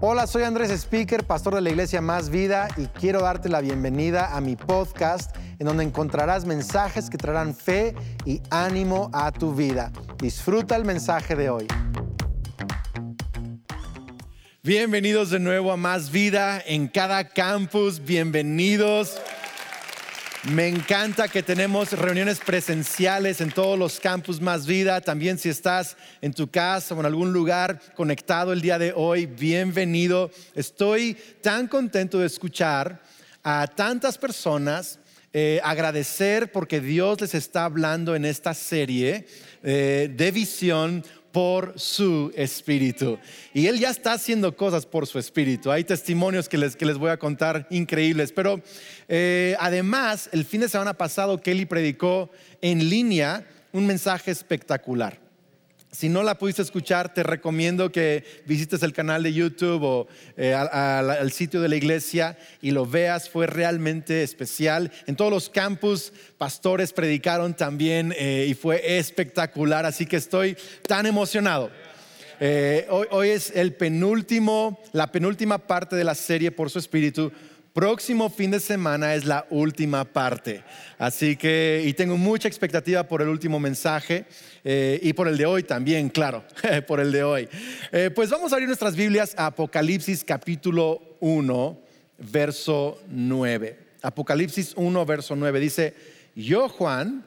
Hola, soy Andrés Speaker, pastor de la iglesia Más Vida y quiero darte la bienvenida a mi podcast en donde encontrarás mensajes que traerán fe y ánimo a tu vida. Disfruta el mensaje de hoy. Bienvenidos de nuevo a Más Vida en cada campus, bienvenidos. Me encanta que tenemos reuniones presenciales en todos los campus Más Vida. También si estás en tu casa o en algún lugar conectado el día de hoy, bienvenido. Estoy tan contento de escuchar a tantas personas. Eh, agradecer porque Dios les está hablando en esta serie eh, de visión por su espíritu. Y Él ya está haciendo cosas por su espíritu. Hay testimonios que les, que les voy a contar increíbles. Pero eh, además, el fin de semana pasado, Kelly predicó en línea un mensaje espectacular. Si no la pudiste escuchar, te recomiendo que visites el canal de YouTube o eh, al, sitio de la iglesia y lo veas. Fue realmente especial. En todos los campus, pastores predicaron también eh, y fue espectacular. Así que estoy tan emocionado. Eh, hoy, hoy es el penúltimo, la penúltima parte de la serie por su espíritu próximo fin de semana es la última parte. Así que, y tengo mucha expectativa por el último mensaje eh, y por el de hoy también, claro, por el de hoy. Eh, pues vamos a abrir nuestras Biblias a Apocalipsis capítulo 1, verso 9. Apocalipsis 1, verso 9 dice, yo Juan,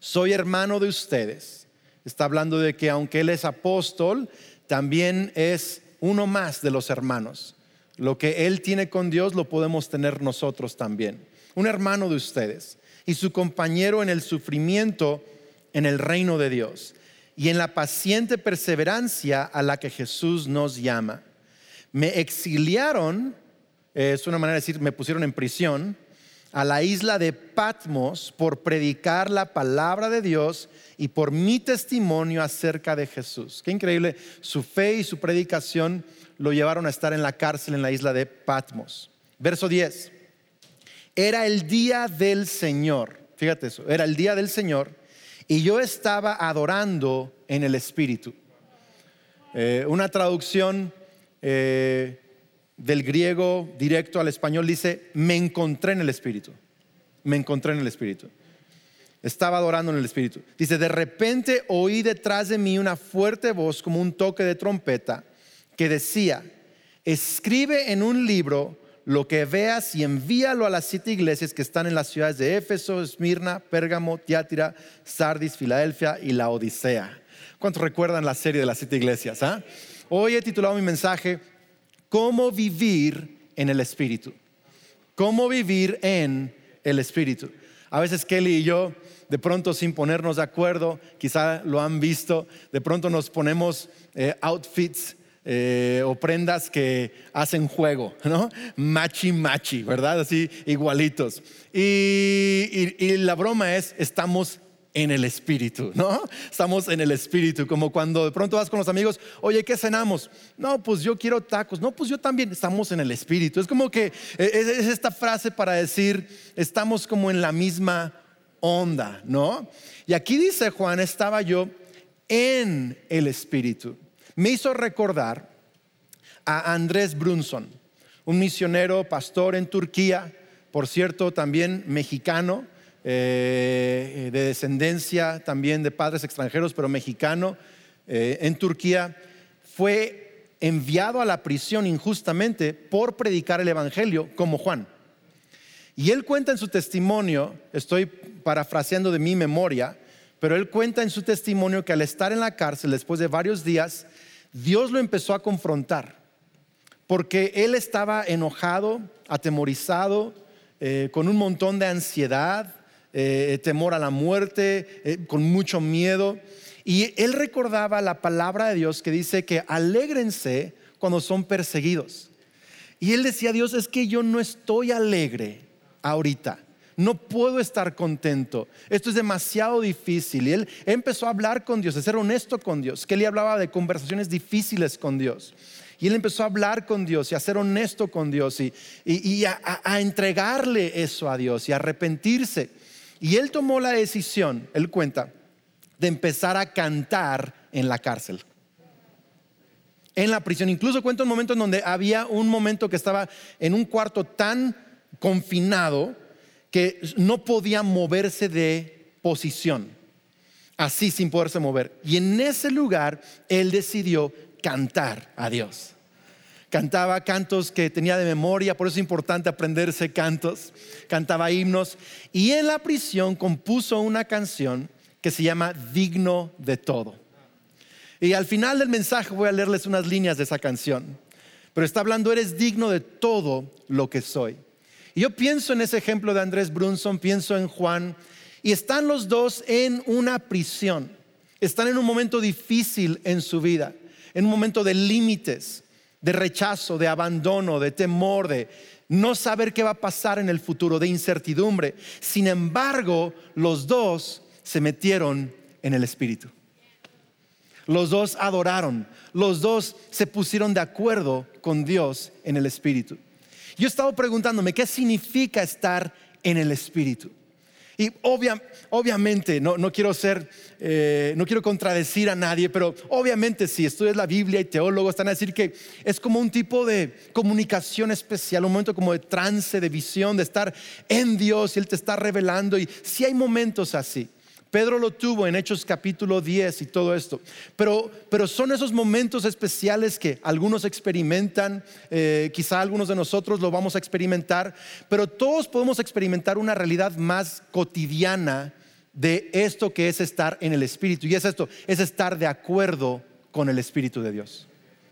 soy hermano de ustedes. Está hablando de que aunque él es apóstol, también es uno más de los hermanos. Lo que Él tiene con Dios lo podemos tener nosotros también. Un hermano de ustedes y su compañero en el sufrimiento en el reino de Dios y en la paciente perseverancia a la que Jesús nos llama. Me exiliaron, es una manera de decir, me pusieron en prisión, a la isla de Patmos por predicar la palabra de Dios y por mi testimonio acerca de Jesús. Qué increíble, su fe y su predicación lo llevaron a estar en la cárcel en la isla de Patmos. Verso 10. Era el día del Señor. Fíjate eso, era el día del Señor y yo estaba adorando en el Espíritu. Eh, una traducción eh, del griego directo al español dice, me encontré en el Espíritu. Me encontré en el Espíritu. Estaba adorando en el Espíritu. Dice, de repente oí detrás de mí una fuerte voz como un toque de trompeta que decía, escribe en un libro lo que veas y envíalo a las siete iglesias que están en las ciudades de Éfeso, Esmirna, Pérgamo, Tiátira, Sardis, Filadelfia y la Odisea. ¿Cuántos recuerdan la serie de las siete iglesias? Ah? Hoy he titulado mi mensaje, ¿Cómo vivir en el Espíritu? ¿Cómo vivir en el Espíritu? A veces Kelly y yo, de pronto sin ponernos de acuerdo, quizá lo han visto, de pronto nos ponemos eh, outfits eh, o prendas que hacen juego, ¿no? Machi machi, ¿verdad? Así igualitos. Y, la broma es, estamos en el espíritu, ¿no? Estamos en el espíritu, como cuando de pronto vas con los amigos, oye, ¿qué cenamos? No, pues yo quiero tacos, no, pues yo también, estamos en el espíritu. Es como que e, es, es esta frase para decir, estamos como en la misma onda, ¿no? Y aquí dice Juan, estaba yo en el espíritu me hizo recordar a Andrés Brunson, un misionero pastor en Turquía, por cierto, también mexicano, eh, de descendencia también de padres extranjeros, pero mexicano, eh, en Turquía, fue enviado a la prisión injustamente por predicar el Evangelio como Juan. Y él cuenta en su testimonio, estoy parafraseando de mi memoria, pero él cuenta en su testimonio que al estar en la cárcel después de varios días, Dios lo empezó a confrontar, porque él estaba enojado, atemorizado, eh, con un montón de ansiedad, eh, temor a la muerte, eh, con mucho miedo. Y él recordaba la palabra de Dios que dice que alégrense cuando son perseguidos. Y él decía, Dios, es que yo no estoy alegre ahorita. No puedo estar contento. Esto es demasiado difícil. Y él empezó a hablar con Dios, a ser honesto con Dios. Que él hablaba de conversaciones difíciles con Dios. Y él empezó a hablar con Dios y a ser honesto con Dios y, a, entregarle eso a Dios y a arrepentirse. Y él tomó la decisión, él cuenta, de empezar a cantar en la cárcel. en la prisión. Incluso cuenta un momento en donde había un momento que estaba en un cuarto tan confinado que no podía moverse de posición, así sin poderse mover. Y en ese lugar él decidió cantar a Dios. Cantaba cantos que tenía de memoria, por eso es importante aprenderse cantos. Cantaba himnos y en la prisión compuso una canción que se llama Digno de todo. Y al final del mensaje voy a leerles unas líneas de esa canción. Pero está hablando, eres digno de todo lo que soy. Y yo pienso en ese ejemplo de Andrés Brunson, pienso en Juan, y están los dos en una prisión. Están en un momento difícil en su vida, en un momento de límites, de rechazo, de abandono, de temor, de no saber qué va a pasar en el futuro, de incertidumbre. Sin embargo, los dos se metieron en el Espíritu. Los dos adoraron, los dos se pusieron de acuerdo con Dios en el Espíritu. Yo he estado preguntándome, ¿qué significa estar en el Espíritu? Y obviamente, no, quiero ser, eh, no quiero contradecir a nadie, pero obviamente si estudias la Biblia y teólogos están a decir que es como un tipo de comunicación especial, un momento como de trance, de visión, de estar en Dios y Él te está revelando. Y si hay momentos así. Pedro lo tuvo en Hechos capítulo 10 y todo esto. Pero, pero son esos momentos especiales que algunos experimentan, eh, quizá algunos de nosotros lo vamos a experimentar, pero todos podemos experimentar una realidad más cotidiana de esto que es estar en el Espíritu. Y es esto, es estar de acuerdo con el Espíritu de Dios.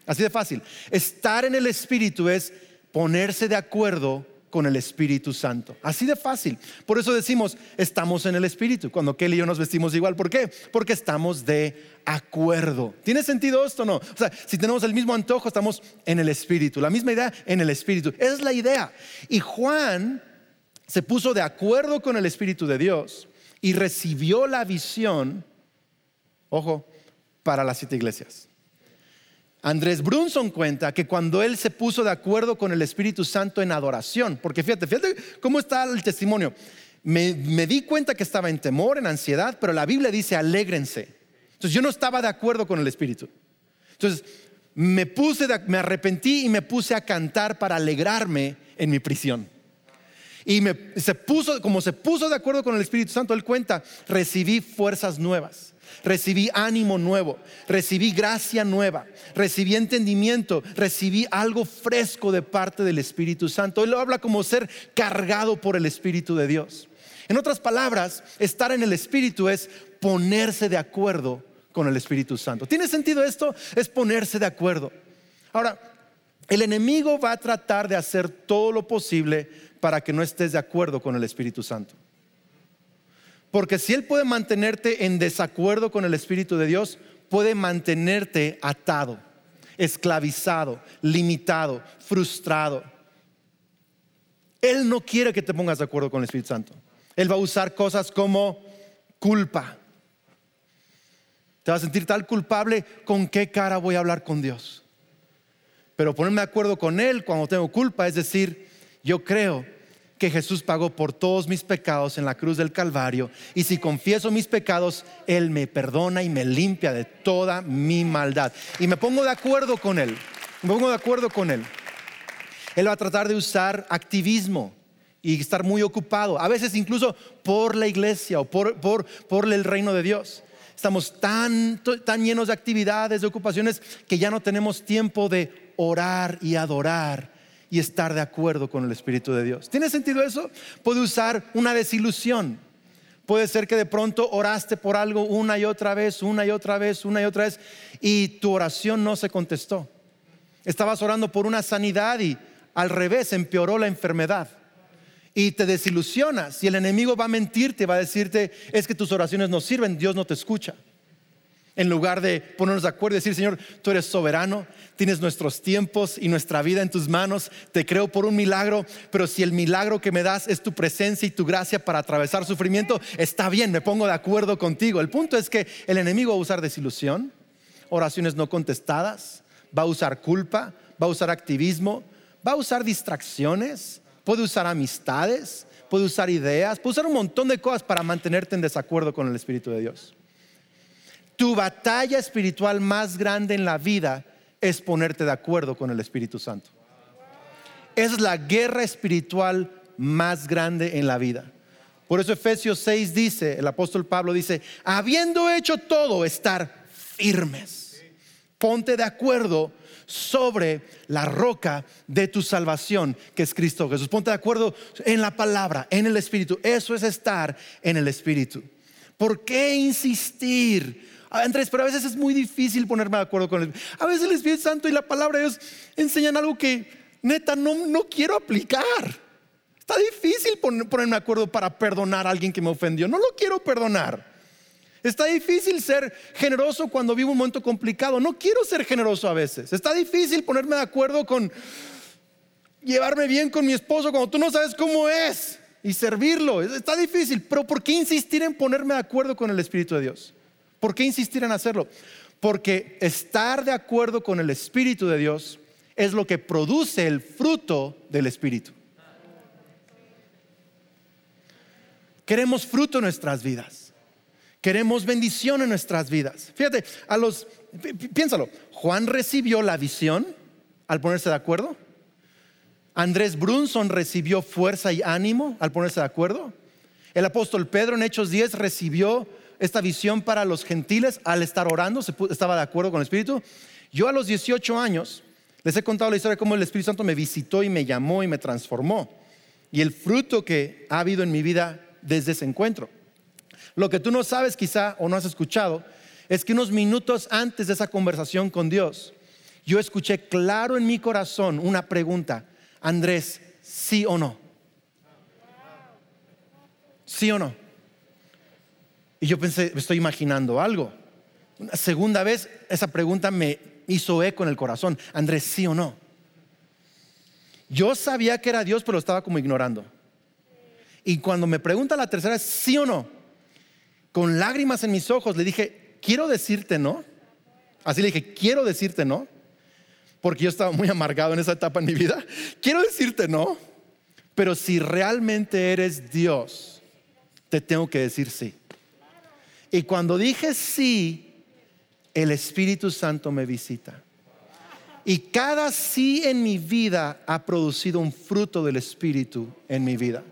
Así de fácil. Estar en el Espíritu es ponerse de acuerdo con el Espíritu Santo. Así de fácil. Por eso decimos, estamos en el Espíritu. Cuando Kelly y yo nos vestimos igual. ¿Por qué? Porque estamos de acuerdo. ¿Tiene sentido esto o no? O sea, si tenemos el mismo antojo, estamos en el Espíritu. La misma idea en el Espíritu. Esa es la idea. Y Juan se puso de acuerdo con el Espíritu de Dios y recibió la visión, ojo, para las siete iglesias. Andrés Brunson cuenta que cuando él se puso de acuerdo con el Espíritu Santo en adoración, porque fíjate, fíjate cómo está el testimonio. Me, di cuenta que estaba en temor, en ansiedad, pero la Biblia dice alégrense. Entonces yo no estaba de acuerdo con el Espíritu. Entonces me puse, me arrepentí y me puse a cantar para alegrarme en mi prisión. Y se puso, como se puso de acuerdo con el Espíritu Santo, él cuenta, recibí fuerzas nuevas recibí ánimo nuevo, recibí gracia nueva, recibí entendimiento, recibí algo fresco de parte del Espíritu Santo. Él lo habla como ser cargado por el Espíritu de Dios. En otras palabras, estar en el Espíritu es ponerse de acuerdo con el Espíritu Santo. ¿Tiene sentido esto? Es ponerse de acuerdo. Ahora, el enemigo va a tratar de hacer todo lo posible para que no estés de acuerdo con el Espíritu Santo. Porque si Él puede mantenerte en desacuerdo con el Espíritu de Dios, puede mantenerte atado, esclavizado, limitado, frustrado. Él no quiere que te pongas de acuerdo con el Espíritu Santo. Él va a usar cosas como culpa. Te vas a sentir tal culpable, ¿con qué cara voy a hablar con Dios? Pero ponerme de acuerdo con Él cuando tengo culpa es decir, yo creo que Jesús pagó por todos mis pecados en la cruz del Calvario. Y si confieso mis pecados, Él me perdona y me limpia de toda mi maldad. Y me pongo de acuerdo con Él. Me pongo de acuerdo con Él. Él va a tratar de usar activismo y estar muy ocupado, a veces incluso por la iglesia o por, por, por el reino de Dios. Estamos tan, tan llenos de actividades, de ocupaciones, que ya no tenemos tiempo de orar y adorar y estar de acuerdo con el Espíritu de Dios. ¿Tiene sentido eso? Puede usar una desilusión. Puede ser que de pronto oraste por algo una y otra vez, una y otra vez, una y otra vez, y tu oración no se contestó. Estabas orando por una sanidad y al revés empeoró la enfermedad. Y te desilusionas y el enemigo va a mentirte, va a decirte, es que tus oraciones no sirven, Dios no te escucha en lugar de ponernos de acuerdo y decir, Señor, tú eres soberano, tienes nuestros tiempos y nuestra vida en tus manos, te creo por un milagro, pero si el milagro que me das es tu presencia y tu gracia para atravesar sufrimiento, está bien, me pongo de acuerdo contigo. El punto es que el enemigo va a usar desilusión, oraciones no contestadas, va a usar culpa, va a usar activismo, va a usar distracciones, puede usar amistades, puede usar ideas, puede usar un montón de cosas para mantenerte en desacuerdo con el Espíritu de Dios tu batalla espiritual más grande en la vida es ponerte de acuerdo con el Espíritu Santo. Es la guerra espiritual más grande en la vida. Por eso Efesios 6 dice, el apóstol Pablo dice, habiendo hecho todo, estar firmes. Ponte de acuerdo sobre la roca de tu salvación, que es Cristo Jesús. Ponte de acuerdo en la palabra, en el Espíritu. Eso es estar en el Espíritu. ¿Por qué insistir? Andrés, pero a veces es muy difícil ponerme de acuerdo con él. A veces el Espíritu Santo y la palabra de Dios enseñan algo que neta no, no quiero aplicar. Está difícil ponerme de acuerdo para perdonar a alguien que me ofendió. No lo quiero perdonar. Está difícil ser generoso cuando vivo un momento complicado. No quiero ser generoso a veces. Está difícil ponerme de acuerdo con llevarme bien con mi esposo cuando tú no sabes cómo es y servirlo. Está difícil, pero ¿por qué insistir en ponerme de acuerdo con el Espíritu de Dios? ¿Por qué insistir en hacerlo? Porque estar de acuerdo con el Espíritu de Dios es lo que produce el fruto del Espíritu. Queremos fruto en nuestras vidas. Queremos bendición en nuestras vidas. Fíjate, a los piénsalo, Juan recibió la visión al ponerse de acuerdo. Andrés Brunson recibió fuerza y ánimo al ponerse de acuerdo. El apóstol Pedro en Hechos 10 recibió esta visión para los gentiles al estar orando, estaba de acuerdo con el Espíritu. Yo a los 18 años les he contado la historia de cómo el Espíritu Santo me visitó y me llamó y me transformó. Y el fruto que ha habido en mi vida desde ese encuentro. Lo que tú no sabes quizá o no has escuchado es que unos minutos antes de esa conversación con Dios, yo escuché claro en mi corazón una pregunta, Andrés, ¿sí o no? ¿Sí o no? Y yo pensé, estoy imaginando algo. Una segunda vez esa pregunta me hizo eco en el corazón, Andrés, ¿sí o no? Yo sabía que era Dios, pero lo estaba como ignorando. Y cuando me pregunta la tercera, ¿sí o no? Con lágrimas en mis ojos le dije, quiero decirte no. Así le dije, quiero decirte no. Porque yo estaba muy amargado en esa etapa en mi vida. Quiero decirte no. Pero si realmente eres Dios, te tengo que decir sí. Y cuando dije sí, el Espíritu Santo me visita. Y cada sí en mi vida ha producido un fruto del Espíritu en mi vida.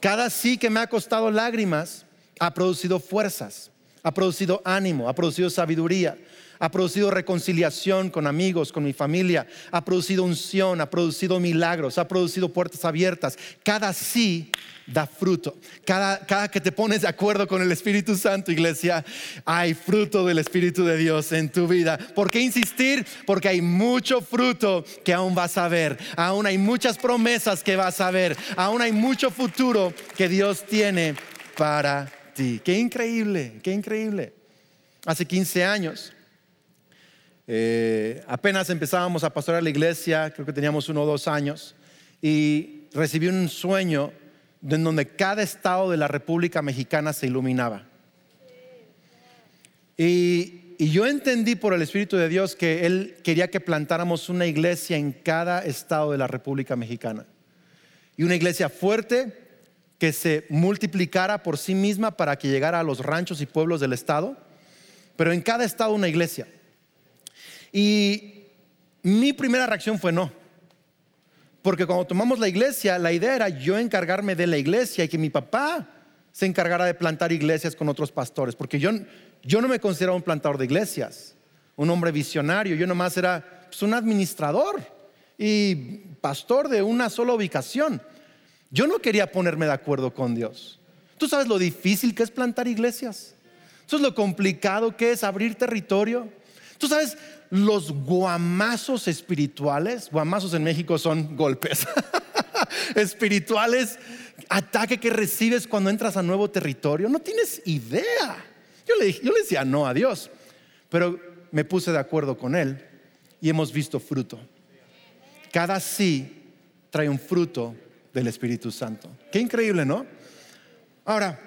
Cada sí que me ha costado lágrimas ha producido fuerzas, ha producido ánimo, ha producido sabiduría, ha producido reconciliación con amigos, con mi familia, ha producido unción, ha producido milagros, ha producido puertas abiertas. Cada sí da fruto. Cada, cada, que te pones de acuerdo con el Espíritu Santo, iglesia, hay fruto del Espíritu de Dios en tu vida. ¿Por qué insistir? Porque hay mucho fruto que aún vas a ver. Aún hay muchas promesas que vas a ver. Aún hay mucho futuro que Dios tiene para ti. Qué increíble, qué increíble. Hace 15 años. Eh, apenas empezábamos a pastorear la iglesia, creo que teníamos uno o dos años, y recibí un sueño en donde cada estado de la República Mexicana se iluminaba. Y, yo entendí por el Espíritu de Dios que Él quería que plantáramos una iglesia en cada estado de la República Mexicana. Y una iglesia fuerte que se multiplicara por sí misma para que llegara a los ranchos y pueblos del estado, pero en cada estado una iglesia. Y mi primera reacción fue no. Porque cuando tomamos la iglesia, la idea era yo encargarme de la iglesia y que mi papá se encargara de plantar iglesias con otros pastores. Porque yo, yo no me consideraba un plantador de iglesias, un hombre visionario. Yo nomás era pues, un administrador y pastor de una sola ubicación. Yo no quería ponerme de acuerdo con Dios. ¿Tú sabes lo difícil que es plantar iglesias? ¿Eso es lo complicado que es abrir territorio? ¿Tú sabes los guamazos espirituales, guamazos en México son golpes espirituales, ataque que recibes cuando entras a nuevo territorio, no tienes idea. Yo le, yo le decía no a Dios, pero me puse de acuerdo con Él y hemos visto fruto. Cada sí trae un fruto del Espíritu Santo. Qué increíble, ¿no? Ahora,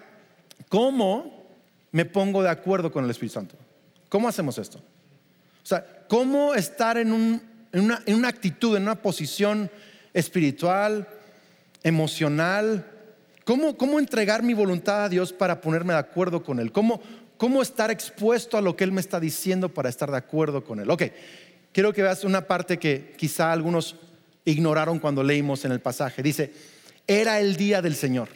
¿cómo me pongo de acuerdo con el Espíritu Santo? ¿Cómo hacemos esto? O sea, cómo estar en, una, actitud, en una posición espiritual, emocional, cómo, cómo entregar mi voluntad a Dios para ponerme de acuerdo con Él, cómo, cómo estar expuesto a lo que Él me está diciendo para estar de acuerdo con Él. Ok, quiero que veas una parte que quizá algunos ignoraron cuando leímos en el pasaje. Dice, era el día del Señor.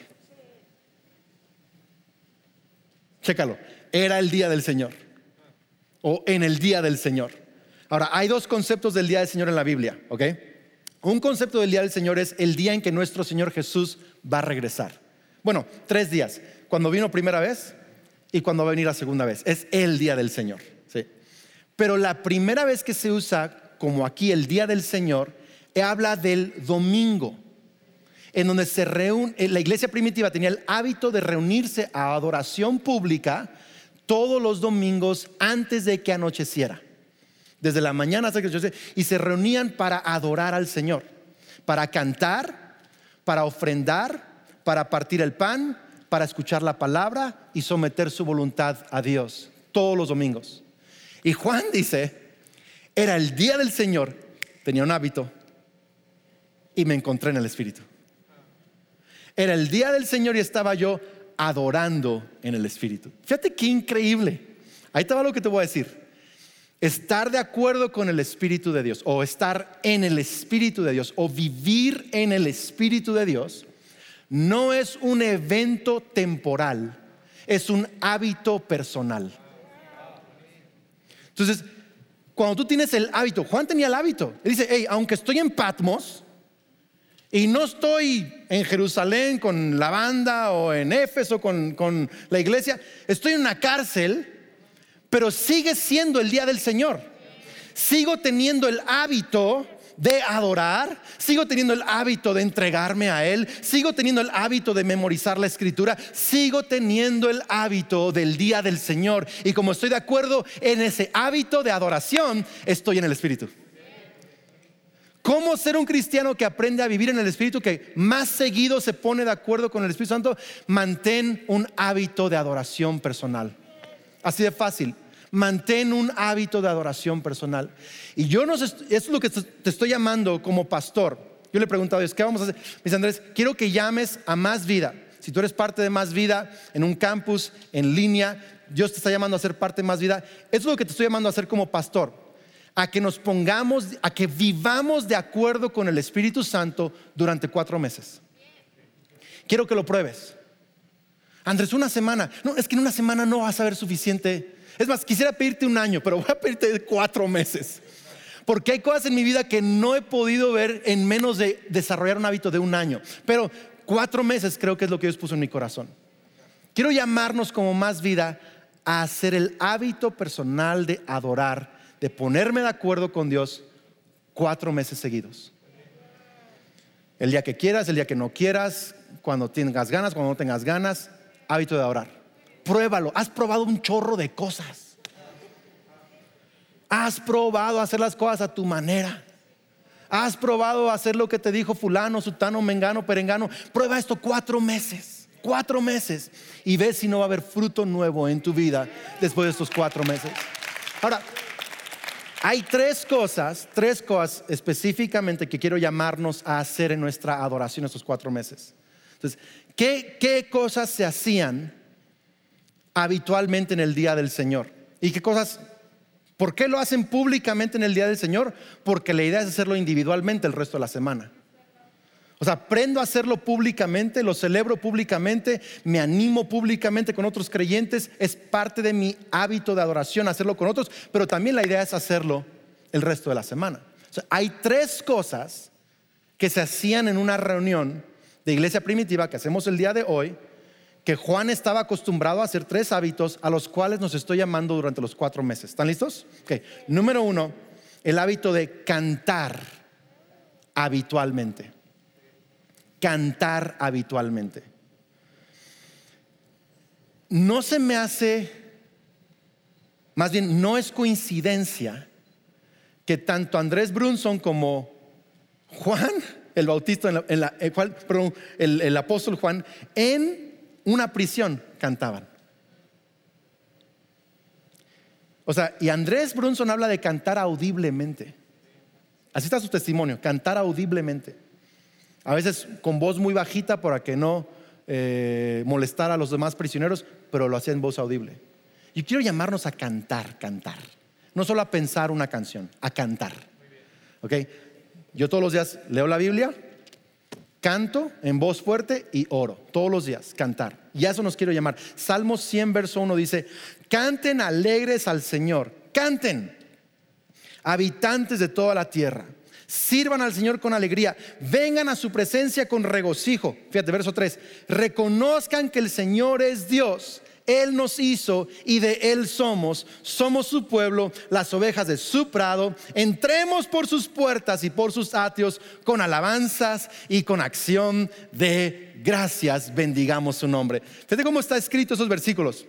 Chécalo, era el día del Señor. O en el día del Señor. Ahora, hay dos conceptos del día del Señor en la Biblia, ¿ok? Un concepto del día del Señor es el día en que nuestro Señor Jesús va a regresar. Bueno, tres días. Cuando vino primera vez y cuando va a venir la segunda vez. Es el día del Señor. ¿sí? Pero la primera vez que se usa, como aquí el día del Señor, habla del domingo, en donde se reúne, la iglesia primitiva tenía el hábito de reunirse a adoración pública todos los domingos antes de que anocheciera desde la mañana hasta que yo y se reunían para adorar al Señor, para cantar, para ofrendar, para partir el pan, para escuchar la palabra y someter su voluntad a Dios, todos los domingos. Y Juan dice, era el día del Señor, tenía un hábito y me encontré en el Espíritu. Era el día del Señor y estaba yo adorando en el Espíritu. Fíjate qué increíble. Ahí estaba lo que te voy a decir. Estar de acuerdo con el Espíritu de Dios o estar en el Espíritu de Dios o vivir en el Espíritu de Dios no es un evento temporal, es un hábito personal. Entonces, cuando tú tienes el hábito, Juan tenía el hábito, él dice, hey, aunque estoy en Patmos y no estoy en Jerusalén con la banda o en Éfeso con, con la iglesia, estoy en una cárcel pero sigue siendo el día del Señor. Sigo teniendo el hábito de adorar, sigo teniendo el hábito de entregarme a Él, sigo teniendo el hábito de memorizar la escritura, sigo teniendo el hábito del día del Señor. Y como estoy de acuerdo en ese hábito de adoración, estoy en el Espíritu. ¿Cómo ser un cristiano que aprende a vivir en el Espíritu, que más seguido se pone de acuerdo con el Espíritu Santo? Mantén un hábito de adoración personal. Así de fácil. Mantén un hábito de adoración personal. Y yo no sé, eso es lo que te estoy llamando como pastor. Yo le he preguntado a Dios, ¿qué vamos a hacer? Mis Andrés, quiero que llames a más vida. Si tú eres parte de más vida en un campus, en línea, Dios te está llamando a ser parte de más vida. Eso es lo que te estoy llamando a hacer como pastor. A que nos pongamos, a que vivamos de acuerdo con el Espíritu Santo durante cuatro meses. Quiero que lo pruebes. Andrés, una semana. No, es que en una semana no vas a ver suficiente. Es más, quisiera pedirte un año, pero voy a pedirte cuatro meses. Porque hay cosas en mi vida que no he podido ver en menos de desarrollar un hábito de un año. Pero cuatro meses creo que es lo que Dios puso en mi corazón. Quiero llamarnos como más vida a hacer el hábito personal de adorar, de ponerme de acuerdo con Dios cuatro meses seguidos. El día que quieras, el día que no quieras, cuando tengas ganas, cuando no tengas ganas, hábito de orar. Pruébalo. Has probado un chorro de cosas. Has probado hacer las cosas a tu manera. Has probado hacer lo que te dijo fulano, sutano, mengano, perengano. Prueba esto cuatro meses. Cuatro meses. Y ve si no va a haber fruto nuevo en tu vida después de estos cuatro meses. Ahora, hay tres cosas, tres cosas específicamente que quiero llamarnos a hacer en nuestra adoración estos cuatro meses. Entonces, ¿qué, cosas se hacían habitualmente en el día del Señor? ¿Y qué cosas ¿Por qué lo hacen públicamente en el día del Señor? Porque la idea es hacerlo individualmente el resto de la semana. O sea, aprendo a hacerlo públicamente, lo celebro públicamente, me animo públicamente con otros creyentes, es parte de mi hábito de adoración hacerlo con otros, pero también la idea es hacerlo el resto de la semana. Hay tres cosas que se hacían en una reunión de iglesia primitiva que hacemos el día de hoy, que Juan estaba acostumbrado a hacer tres hábitos a los cuales nos estoy llamando durante los cuatro meses. ¿Están listos? Número uno, el hábito de cantar habitualmente. Cantar habitualmente. No se me hace, más bien no es coincidencia que tanto Andrés Brunson como Juan el bautista, la, el, apóstol Juan, en una prisión cantaban. O sea, y Andrés Brunson habla de cantar audiblemente. Así está su testimonio, cantar audiblemente. A veces con voz muy bajita para que no eh, molestara a los demás prisioneros, pero lo hacía en voz audible. Yo quiero llamarnos a cantar, cantar. no solo a pensar una canción, a cantar. ¿Ok? Yo todos los días leo la Biblia, canto en voz fuerte y oro. Todos los días, cantar. Y a eso nos quiero llamar. Salmos 100, verso 1 dice, canten alegres al Señor, canten, habitantes de toda la tierra. Sirvan al Señor con alegría. Vengan a su presencia con regocijo. Fíjate, verso 3. Reconozcan que el Señor es Dios. Él nos hizo y de Él somos. Somos su pueblo, las ovejas de su prado. Entremos por sus puertas y por sus atrios con alabanzas y con acción de gracias. Bendigamos su nombre. Fíjate cómo está escrito esos versículos.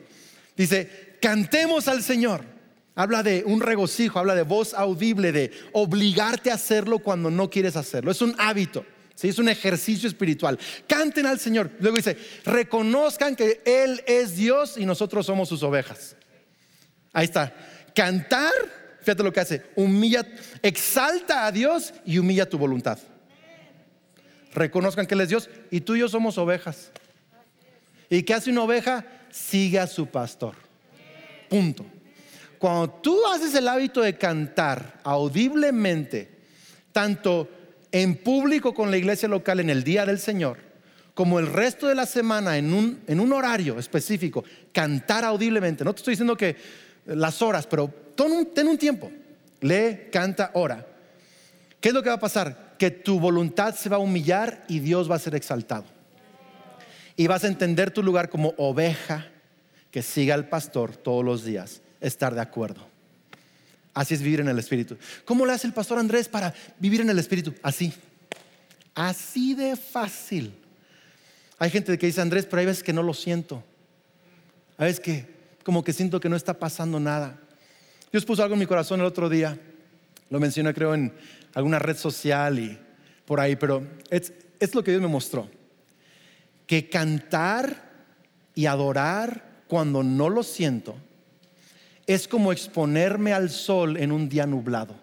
Dice, cantemos al Señor Habla de un regocijo, habla de voz audible, de obligarte a hacerlo cuando no quieres hacerlo. Es un hábito. ¿sí? Es un ejercicio espiritual. Canten al Señor. Luego dice, reconozcan que Él es Dios y nosotros somos sus ovejas. Ahí está. Cantar, fíjate lo que hace, humilla, exalta a Dios y humilla tu voluntad. Reconozcan que Él es Dios y tú y yo somos ovejas. ¿Y qué hace una oveja? Sigue a su pastor. Punto. Cuando tú haces el hábito de cantar audiblemente, tanto en público con la iglesia local en el día del Señor, como el resto de la semana en un, en un horario específico, cantar audiblemente. No te estoy diciendo que las horas, pero ten un, ten un tiempo. Lee, canta, ora. ¿Qué es lo que va a pasar? Que tu voluntad se va a humillar y Dios va a ser exaltado. Y vas a entender tu lugar como oveja que siga al pastor todos los días estar de acuerdo. Así es vivir en el Espíritu. ¿Cómo le hace el pastor Andrés para vivir en el Espíritu? Así. Así de fácil. Hay gente que dice, Andrés, pero hay veces que no lo siento. Hay veces que como que siento que no está pasando nada. Dios puso algo en mi corazón el otro día. Lo mencioné creo en alguna red social y por ahí, pero es, lo que Dios me mostró. Que cantar y adorar cuando no lo siento es como exponerme al sol en un día nublado.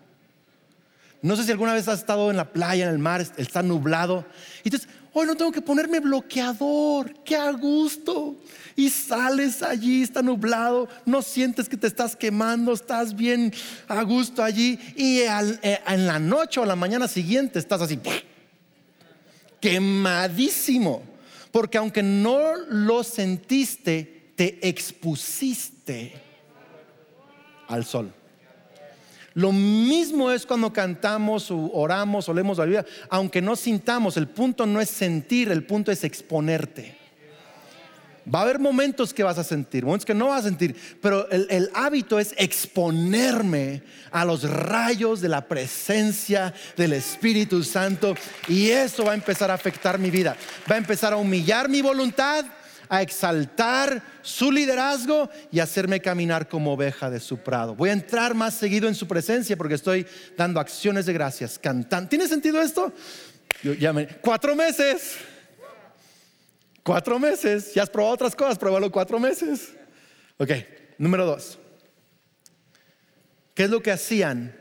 No sé si alguna vez has estado en la playa, en el mar, está nublado. Y dices, hoy no tengo que ponerme bloqueador, qué a gusto. Y sales allí, está nublado, no sientes que te estás quemando, estás bien a gusto allí. Y eh, en la noche o la mañana siguiente estás así, quemadísimo. Porque aunque no lo sentiste, te expusiste al sol. Lo mismo es cuando cantamos oramos o leemos la Biblia, aunque no sintamos, el punto no es sentir, el punto es exponerte. Va a haber momentos que vas a sentir, momentos que no vas a sentir, pero el, hábito es exponerme a los rayos de la presencia del Espíritu Santo y eso va a empezar a afectar mi vida, va a empezar a humillar mi voluntad a exaltar su liderazgo y hacerme caminar como oveja de su prado. Voy a entrar más seguido en su presencia porque estoy dando acciones de gracias, cantando. ¿Tiene sentido esto? cuatro meses. Cuatro meses. Ya has probado otras cosas, pruébalo cuatro meses. Ok, número dos. ¿Qué es lo que hacían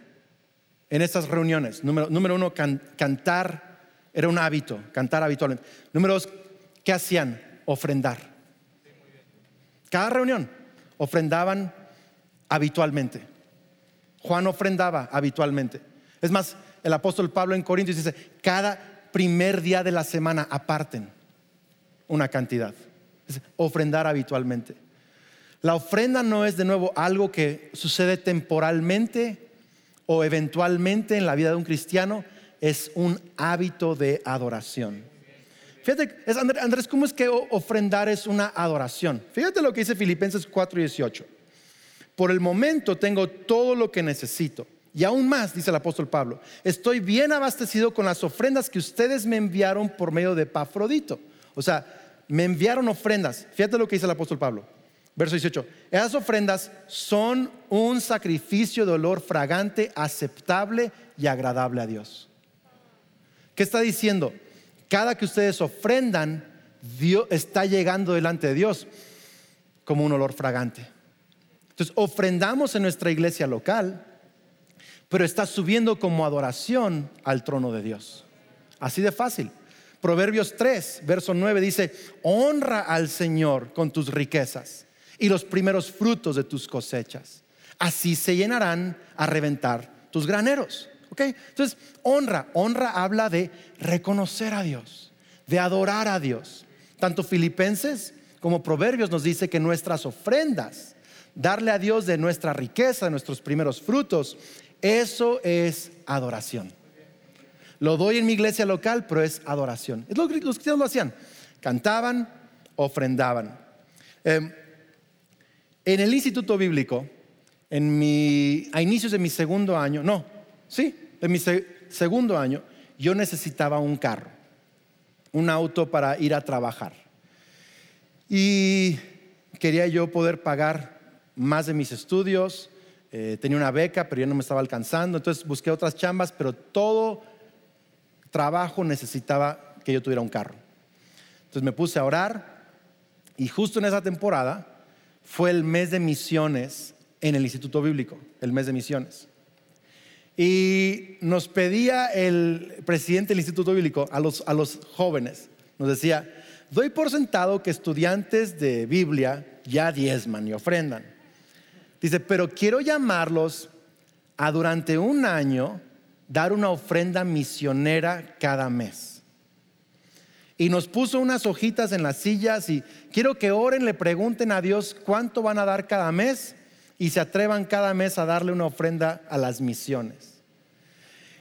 en estas reuniones? Número uno, cantar era un hábito, cantar habitualmente. Número dos, ¿qué hacían? Ofrendar. Cada reunión ofrendaban habitualmente. Juan ofrendaba habitualmente. Es más, el apóstol Pablo en Corintios dice, cada primer día de la semana aparten una cantidad. ofrendar habitualmente. La ofrenda no es de nuevo algo que sucede temporalmente o eventualmente en la vida de un cristiano, es un hábito de adoración. Fíjate, Andrés, ¿cómo es que ofrendar es una adoración? Fíjate lo que dice Filipenses 4:18. Por el momento tengo todo lo que necesito. Y aún más, dice el apóstol Pablo, estoy bien abastecido con las ofrendas que ustedes me enviaron por medio de Pafrodito. O sea, me enviaron ofrendas. Fíjate lo que dice el apóstol Pablo. Verso 18. Esas ofrendas son un sacrificio de olor fragante, aceptable y agradable a Dios. ¿Qué está diciendo? Cada que ustedes ofrendan, Dios está llegando delante de Dios como un olor fragante. Entonces, ofrendamos en nuestra iglesia local, pero está subiendo como adoración al trono de Dios. Así de fácil. Proverbios 3, verso 9 dice, honra al Señor con tus riquezas y los primeros frutos de tus cosechas. Así se llenarán a reventar tus graneros. ¿Ok? Entonces, honra. Honra habla de reconocer a Dios, de adorar a Dios. Tanto Filipenses como Proverbios nos dice que nuestras ofrendas, darle a Dios de nuestra riqueza, de nuestros primeros frutos, eso es adoración. Lo doy en mi iglesia local, pero es adoración. Es lo que los cristianos lo hacían. Cantaban, ofrendaban. Em, en el Instituto Bíblico, en mi, a inicios de mi segundo año, no, sí, en mi segundo año, yo necesitaba un carro, un auto para ir a trabajar. Y quería yo poder pagar más de mis estudios, eh, tenía una beca, pero ya no me estaba alcanzando, entonces busqué otras chambas, pero todo trabajo necesitaba que yo tuviera un carro. Entonces me puse a orar y justo en esa temporada fue el mes de misiones en el Instituto Bíblico, el mes de misiones. Y nos pedía el presidente del Instituto Bíblico a los, a los jóvenes, nos decía, doy por sentado que estudiantes de Biblia ya diezman y ofrendan. Dice, pero quiero llamarlos a durante un año dar una ofrenda misionera cada mes. Y nos puso unas hojitas en las sillas y quiero que oren, le pregunten a Dios cuánto van a dar cada mes y se atrevan cada mes a darle una ofrenda a las misiones.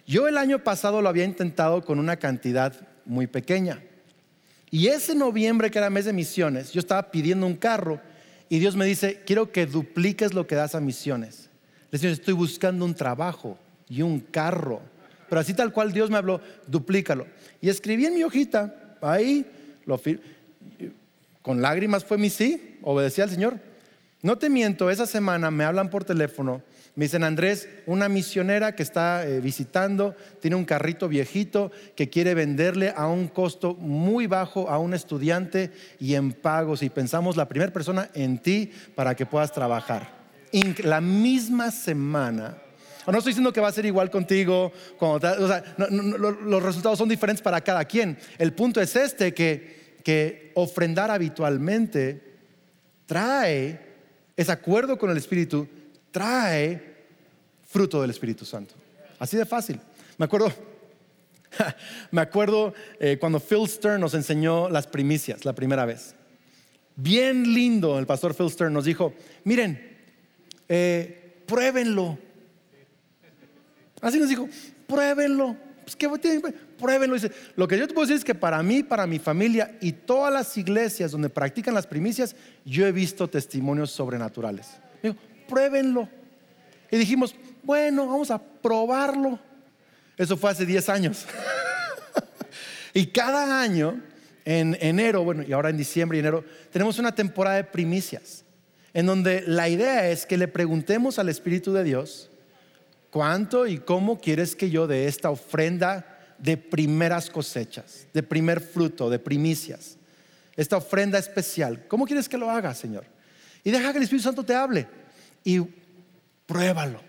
Yo el año pasado lo había intentado con una cantidad muy pequeña. Y ese noviembre, que era mes de misiones, yo estaba pidiendo un carro y Dios me dice, quiero que dupliques lo que das a misiones. Le digo, estoy buscando un trabajo y un carro. Pero así tal cual Dios me habló, duplícalo. Y escribí en mi hojita, ahí, lo con lágrimas fue mi sí, obedecí al Señor. No te miento, esa semana me hablan por teléfono, me dicen, Andrés, una misionera que está eh, visitando, tiene un carrito viejito que quiere venderle a un costo muy bajo a un estudiante y en pagos. Y pensamos la primera persona en ti para que puedas trabajar. La misma semana no estoy diciendo que va a ser igual contigo, los resultados son diferentes para cada quien. El punto es este, que, que ofrendar habitualmente trae, es acuerdo con el Espíritu, trae fruto del Espíritu Santo. Así de fácil. Me acuerdo, me acuerdo eh, cuando Phil Stern nos enseñó las primicias la primera vez. Bien lindo, el pastor Phil Stern nos dijo, miren, eh, pruébenlo Así nos dijo, pruébenlo. Pues, ¿qué pruébenlo. Dice, lo que yo te puedo decir es que para mí, para mi familia y todas las iglesias donde practican las primicias, yo he visto testimonios sobrenaturales. Digo, pruébenlo. Y dijimos, bueno, vamos a probarlo. Eso fue hace 10 años. y cada año, en enero, bueno, y ahora en diciembre y enero, tenemos una temporada de primicias, en donde la idea es que le preguntemos al Espíritu de Dios, ¿Cuánto y cómo quieres que yo dé esta ofrenda de primeras cosechas, de primer fruto, de primicias? Esta ofrenda especial. ¿Cómo quieres que lo haga, Señor? Y deja que el Espíritu Santo te hable. Y pruébalo,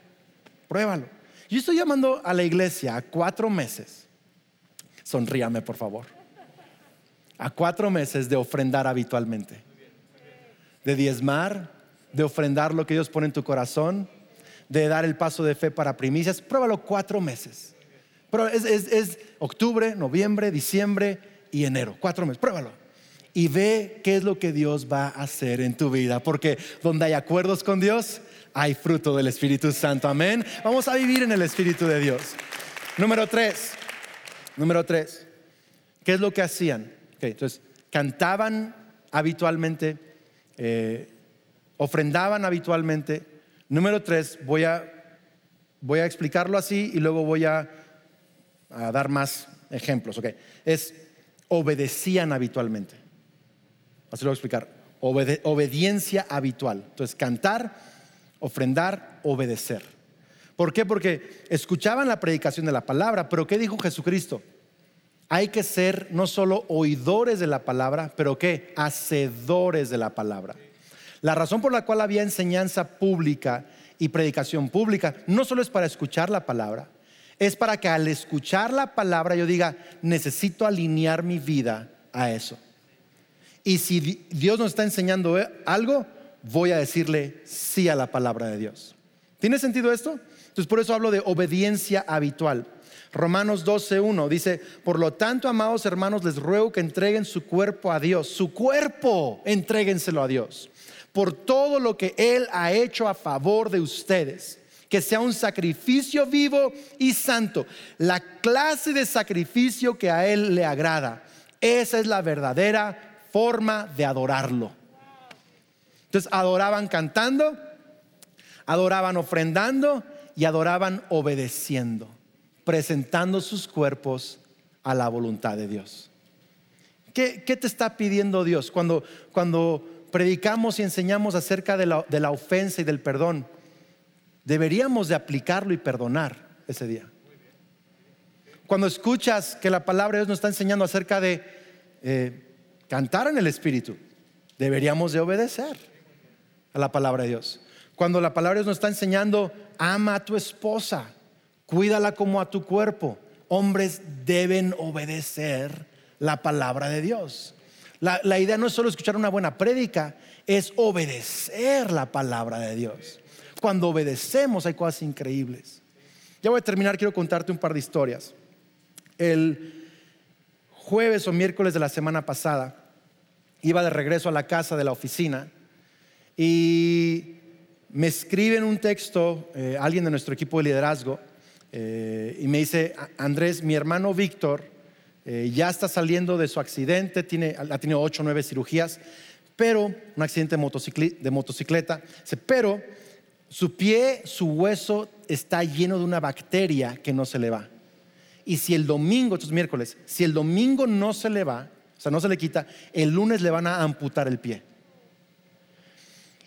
pruébalo. Yo estoy llamando a la iglesia a cuatro meses. Sonríame, por favor. A cuatro meses de ofrendar habitualmente. De diezmar, de ofrendar lo que Dios pone en tu corazón de dar el paso de fe para primicias, pruébalo cuatro meses. Pero es, octubre, noviembre, diciembre y enero. Cuatro meses, pruébalo. Y ve qué es lo que Dios va a hacer en tu vida. Porque donde hay acuerdos con Dios, hay fruto del Espíritu Santo. Amén. Vamos a vivir en el Espíritu de Dios. Número tres. Número tres. ¿Qué es lo que hacían? entonces, cantaban habitualmente, eh, ofrendaban habitualmente, Número tres, voy a, voy a explicarlo así y luego voy a, dar más ejemplos. Okay. Es obedecían habitualmente. Así lo voy a explicar. obediencia habitual. Entonces, cantar, ofrendar, obedecer. ¿Por qué? Porque escuchaban la predicación de la palabra, pero ¿qué dijo Jesucristo? Hay que ser no solo oidores de la palabra, pero ¿qué? Hacedores de la palabra. La razón por la cual había enseñanza pública y predicación pública no solo es para escuchar la palabra, es para que al escuchar la palabra yo diga, necesito alinear mi vida a eso. Y si Dios nos está enseñando algo, voy a decirle sí a la palabra de Dios. ¿Tiene sentido esto? Entonces por eso hablo de obediencia habitual. Romanos 12.1 dice, por lo tanto, amados hermanos, les ruego que entreguen su cuerpo a Dios. Su cuerpo, entréguenselo a Dios. Por todo lo que Él ha hecho a favor de ustedes. Que sea un sacrificio vivo y santo. La clase de sacrificio que a Él le agrada. Esa es la verdadera forma de adorarlo. Entonces adoraban cantando, adoraban ofrendando y adoraban obedeciendo, presentando sus cuerpos a la voluntad de Dios. ¿Qué, te está pidiendo Dios cuando, cuando predicamos y enseñamos acerca de la, de la ofensa y del perdón? Deberíamos de aplicarlo y perdonar ese día. Cuando escuchas que la palabra de Dios nos está enseñando acerca de eh, cantar en el Espíritu, deberíamos de obedecer a la palabra de Dios. Cuando la palabra de Dios nos está enseñando, ama a tu esposa, cuídala como a tu cuerpo. Hombres deben obedecer la palabra de Dios. La, la idea no es solo escuchar una buena prédica, es obedecer la palabra de Dios. Cuando obedecemos hay cosas increíbles. Ya voy a terminar, quiero contarte un par de historias. El jueves o miércoles de la semana pasada iba de regreso a la casa de la oficina y me escriben un texto eh, alguien de nuestro equipo de liderazgo eh, y me dice, Andrés, mi hermano Víctor eh, ya está saliendo de su accidente, tiene, ha tenido ocho o nueve cirugías, pero un accidente de, de motocicleta, pero su pie, su hueso está lleno de una bacteria que no se le va. Y si el domingo, estos miércoles, si el domingo no se le va, o sea, no se le quita, el lunes le van a amputar el pie.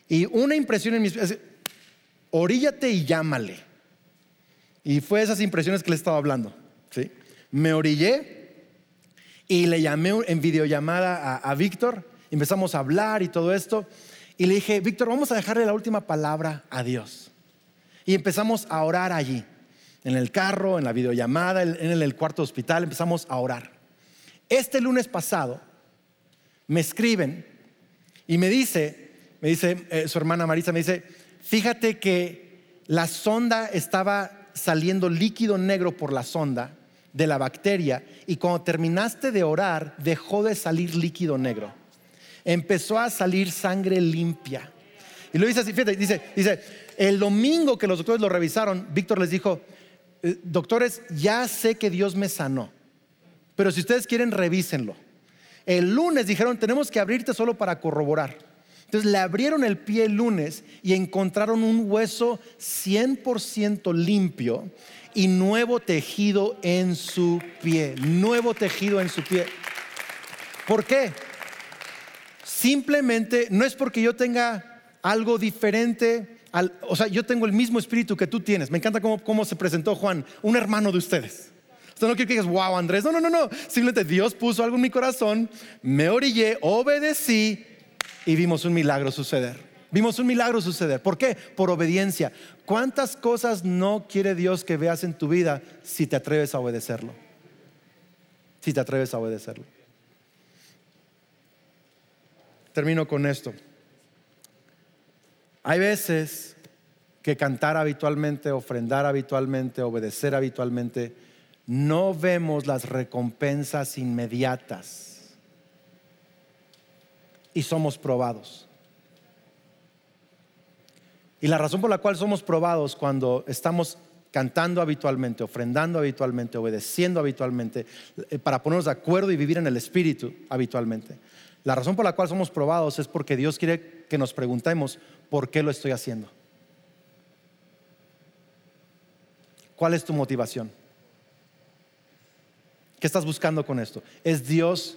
Y una impresión en mis pies, oríllate y llámale. Y fue esas impresiones que le estaba hablando. ¿sí? Me orillé y le llamé en videollamada a, a Víctor. Empezamos a hablar y todo esto. Y le dije, Víctor, vamos a dejarle la última palabra a Dios. Y empezamos a orar allí en el carro, en la videollamada, en el cuarto hospital, empezamos a orar. Este lunes pasado me escriben y me dice, me dice eh, su hermana Marisa, me dice, fíjate que la sonda estaba saliendo líquido negro por la sonda de la bacteria y cuando terminaste de orar dejó de salir líquido negro. Empezó a salir sangre limpia. Y lo dice así, fíjate, dice, dice, el domingo que los doctores lo revisaron, Víctor les dijo, eh, doctores, ya sé que Dios me sanó, pero si ustedes quieren, revísenlo. El lunes dijeron, tenemos que abrirte solo para corroborar. Entonces le abrieron el pie el lunes y encontraron un hueso 100% limpio y nuevo tejido en su pie. Nuevo tejido en su pie. ¿Por qué? Simplemente no es porque yo tenga algo diferente o sea, yo tengo el mismo espíritu que tú tienes. Me encanta cómo, se presentó Juan, un hermano de ustedes. Esto no quiere que digas, wow, Andrés. No, no, no, no. Simplemente Dios puso algo en mi corazón, me orillé, obedecí y vimos un milagro suceder. Vimos un milagro suceder. ¿Por qué? Por obediencia. ¿Cuántas cosas no quiere Dios que veas en tu vida si te atreves a obedecerlo? Si te atreves a obedecerlo. Termino con esto. Hay veces que cantar habitualmente, ofrendar habitualmente, obedecer habitualmente, no vemos las recompensas inmediatas y somos probados. Y la razón por la cual somos probados cuando estamos cantando habitualmente, ofrendando habitualmente, obedeciendo habitualmente, eh, para ponernos de acuerdo y vivir en el Espíritu habitualmente. La razón por la cual somos probados es porque Dios quiere que nos preguntemos, ¿por qué lo estoy haciendo? ¿Cuál es tu motivación? ¿Qué estás buscando con esto? ¿Es Dios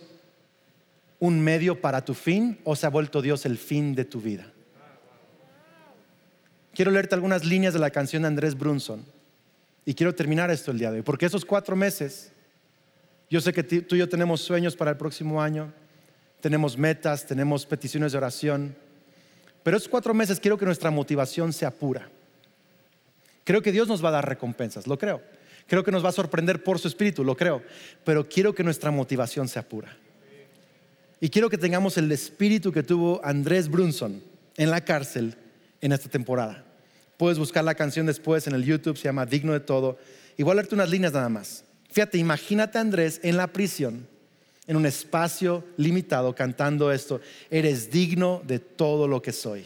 un medio para tu fin o se ha vuelto Dios el fin de tu vida? Quiero leerte algunas líneas de la canción de Andrés Brunson y quiero terminar esto el día de hoy, porque esos cuatro meses, yo sé que tú y yo tenemos sueños para el próximo año, tenemos metas, tenemos peticiones de oración, pero esos cuatro meses quiero que nuestra motivación sea pura. Creo que Dios nos va a dar recompensas, lo creo. Creo que nos va a sorprender por su espíritu, lo creo. Pero quiero que nuestra motivación sea pura. Y quiero que tengamos el espíritu que tuvo Andrés Brunson en la cárcel en esta temporada. Puedes buscar la canción después en el YouTube, se llama Digno de Todo. Y voy a leerte unas líneas nada más. Fíjate, imagínate a Andrés en la prisión, en un espacio limitado, cantando esto. Eres digno de todo lo que soy.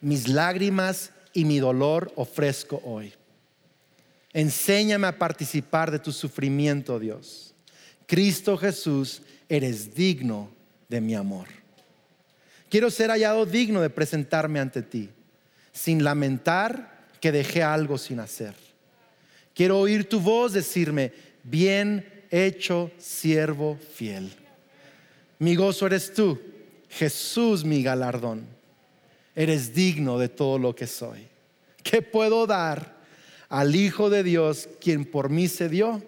Mis lágrimas y mi dolor ofrezco hoy. Enséñame a participar de tu sufrimiento, Dios. Cristo Jesús, eres digno de mi amor. Quiero ser hallado digno de presentarme ante ti, sin lamentar que dejé algo sin hacer. Quiero oír tu voz decirme, bien hecho, siervo fiel. Mi gozo eres tú, Jesús mi galardón. Eres digno de todo lo que soy. ¿Qué puedo dar al Hijo de Dios, quien por mí se dio?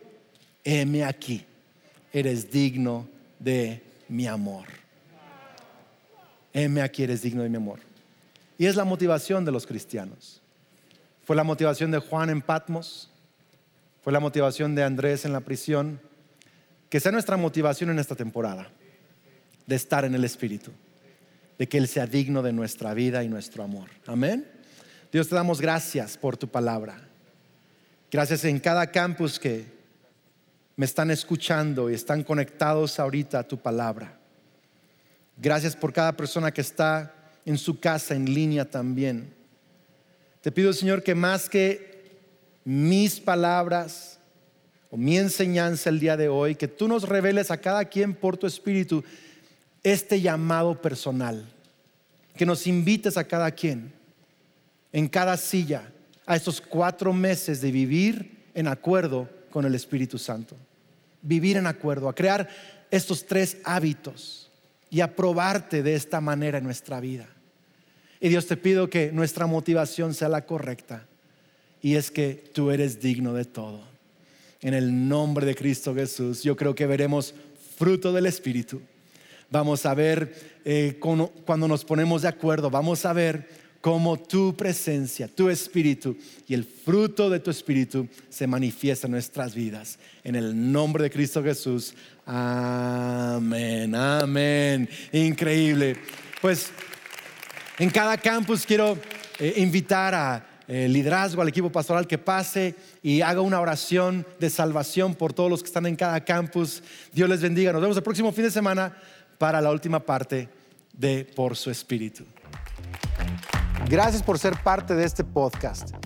Heme aquí. Eres digno de mi amor. Heme aquí, eres digno de mi amor. Y es la motivación de los cristianos. Fue la motivación de Juan en Patmos, fue la motivación de Andrés en la prisión, que sea nuestra motivación en esta temporada, de estar en el Espíritu, de que Él sea digno de nuestra vida y nuestro amor. Amén. Dios te damos gracias por tu palabra. Gracias en cada campus que me están escuchando y están conectados ahorita a tu palabra. Gracias por cada persona que está en su casa en línea también. Te pido, Señor, que más que mis palabras mi enseñanza el día de hoy, que tú nos reveles a cada quien por tu espíritu este llamado personal, que nos invites a cada quien en cada silla a estos cuatro meses de vivir en acuerdo con el Espíritu Santo vivir en acuerdo, a crear estos tres hábitos y a probarte de esta manera en nuestra vida. Y Dios te pido que nuestra motivación sea la correcta y es que tú eres digno de todo. En el nombre de Cristo Jesús, yo creo que veremos fruto del Espíritu. Vamos a ver eh, cuando nos ponemos de acuerdo, vamos a ver como tu presencia, tu espíritu y el fruto de tu espíritu se manifiesta en nuestras vidas. En el nombre de Cristo Jesús. Amén, amén. Increíble. Pues en cada campus quiero eh, invitar a el liderazgo, al equipo pastoral que pase y haga una oración de salvación por todos los que están en cada campus. Dios les bendiga. Nos vemos el próximo fin de semana para la última parte de Por su Espíritu. Gracias por ser parte de este podcast.